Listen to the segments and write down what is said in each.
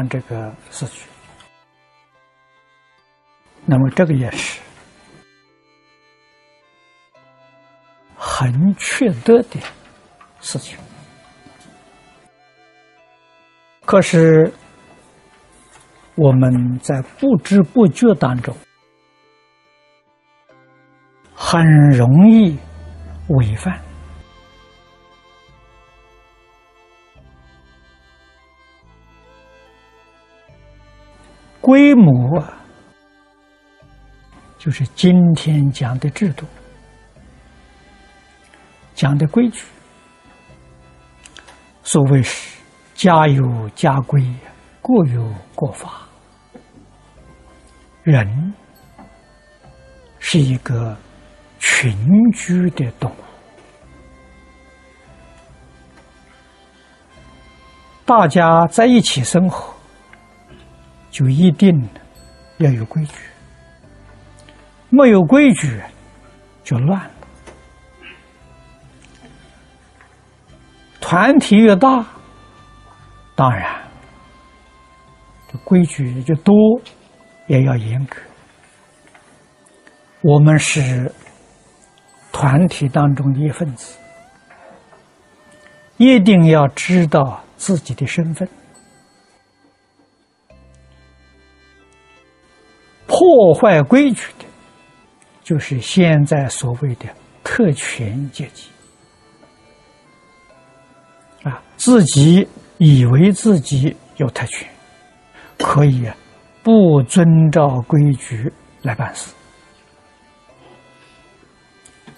看这个四句，那么这个也是很缺德的事情。可是我们在不知不觉当中，很容易违反。规模啊，就是今天讲的制度，讲的规矩。所谓是家有家规，国有国法。人是一个群居的动物，大家在一起生活。就一定要有规矩，没有规矩就乱了。团体越大，当然这规矩就多，也要严格。我们是团体当中的一份子，一定要知道自己的身份。破坏规矩的，就是现在所谓的特权阶级啊，自己以为自己有特权，可以不遵照规矩来办事，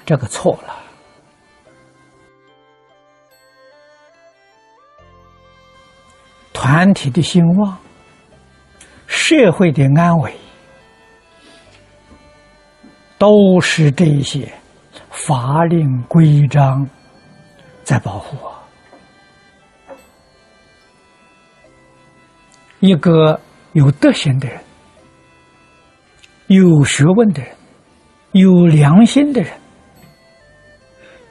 这个错了。团体的兴旺，社会的安危。都是这些法令规章在保护我。一个有德行的人、有学问的人、有良心的人，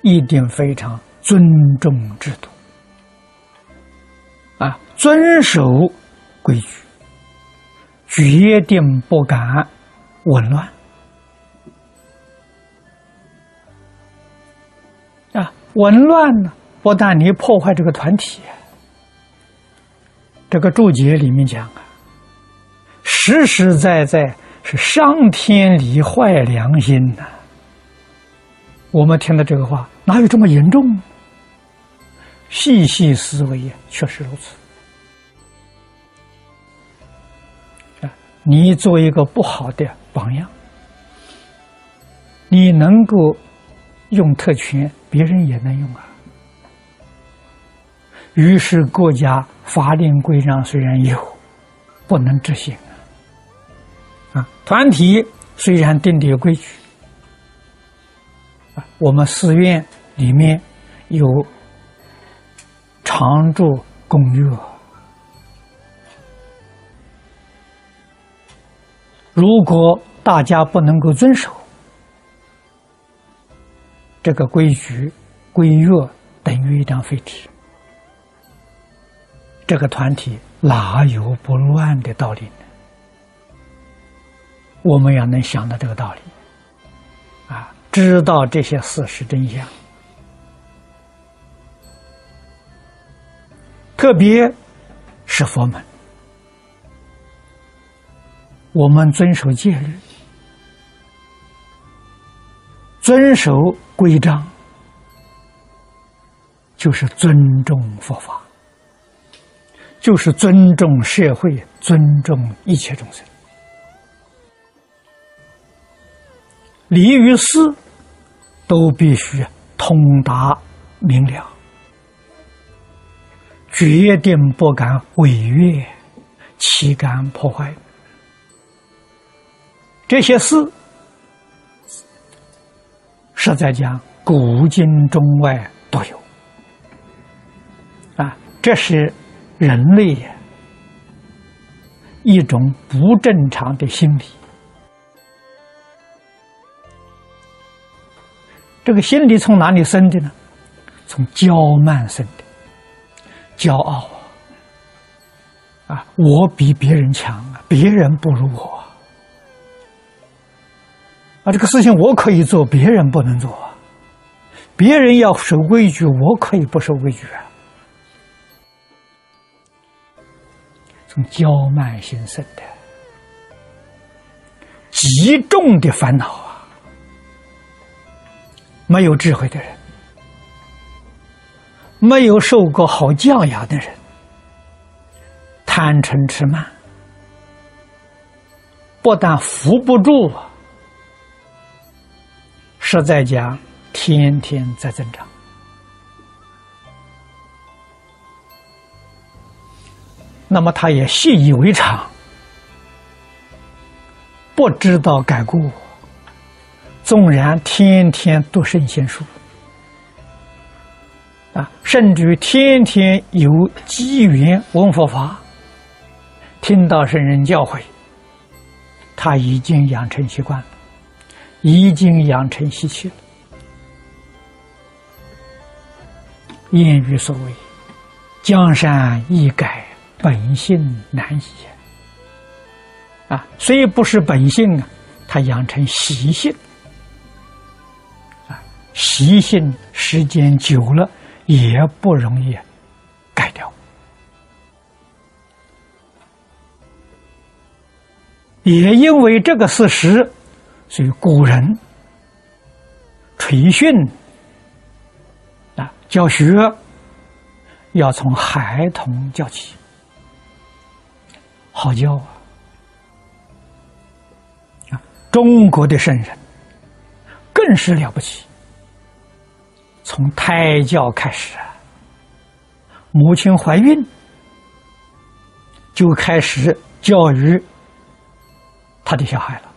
一定非常尊重制度，啊，遵守规矩，决定不敢紊乱。紊乱呢，不但你破坏这个团体，这个注解里面讲啊，实实在在是伤天理、坏良心呐。我们听到这个话，哪有这么严重？细细思维呀，确实如此。啊，你做一个不好的榜样，你能够用特权。别人也能用啊。于是国家法令规章虽然有，不能执行啊。啊，团体虽然定的有规矩，啊，我们寺院里面有常住公约，如果大家不能够遵守。这个规矩、规约等于一张废纸，这个团体哪有不乱的道理呢？我们要能想到这个道理，啊，知道这些事实真相，特别是佛门，我们遵守戒律。遵守规章，就是尊重佛法，就是尊重社会，尊重一切众生。礼与事都必须通达明了，决定不敢违约，岂敢破坏这些事。实在讲，古今中外都有啊，这是人类一种不正常的心理。这个心理从哪里生的呢？从骄慢生的，骄傲啊，我比别人强啊，别人不如我这个事情我可以做，别人不能做。别人要守规矩，我可以不守规矩啊。从骄慢心生的极重的烦恼啊！没有智慧的人，没有受过好教养的人，贪嗔痴慢，不但扶不住啊，实在讲，天天在增长。那么他也习以为常，不知道改过。纵然天天读圣贤书，啊，甚至于天天有机缘闻佛法，听到圣人教诲，他已经养成习惯了，已经养成习气了。谚语所谓：“江山易改。”本性难移啊，虽不是本性啊，他养成习性啊，习性时间久了也不容易改掉。也因为这个事实，所以古人垂训啊，教学要从孩童教起。好教啊！啊，中国的圣人更是了不起。从胎教开始啊，母亲怀孕就开始教育他的小孩了。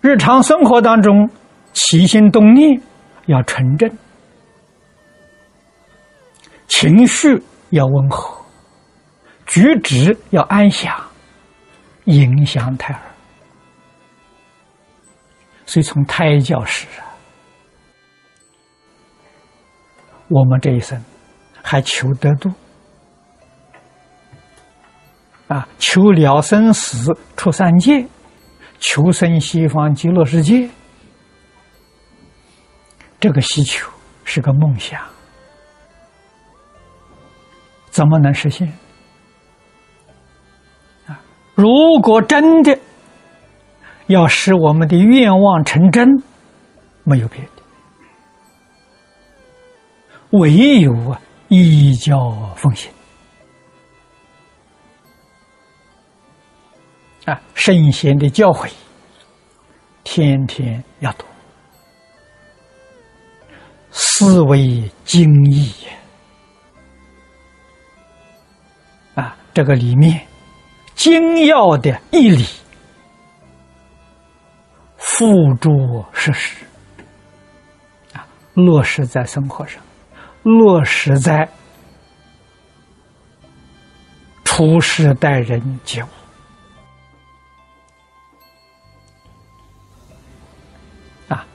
日常生活当中起心动念要纯正，情绪。要温和，举止要安详，影响胎儿。所以从胎教时啊，我们这一生还求得度啊，求了生死出三界，求生西方极乐世界，这个需求是个梦想。怎么能实现？啊！如果真的要使我们的愿望成真，没有别的，唯有啊，一教奉行啊，圣贤的教诲，天天要读，思维精义。啊这个里面精要的义理，付诸实施。啊，落实在生活上，落实在处事待人接物。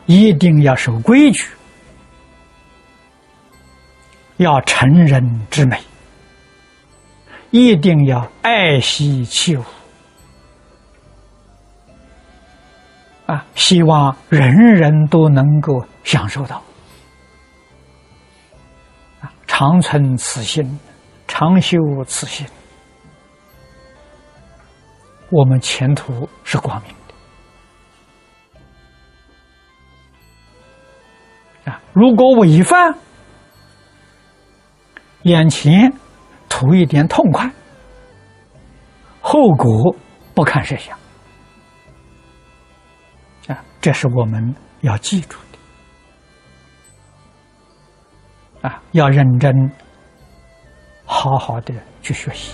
一定要守规矩，要成人之美。一定要爱惜器物啊！希望人人都能够享受到啊！长存此心，长修此心，我们前途是光明如果违反，眼前。图一点痛快，后果不堪设想啊！这是我们要记住的啊！要认真、好好的去学习。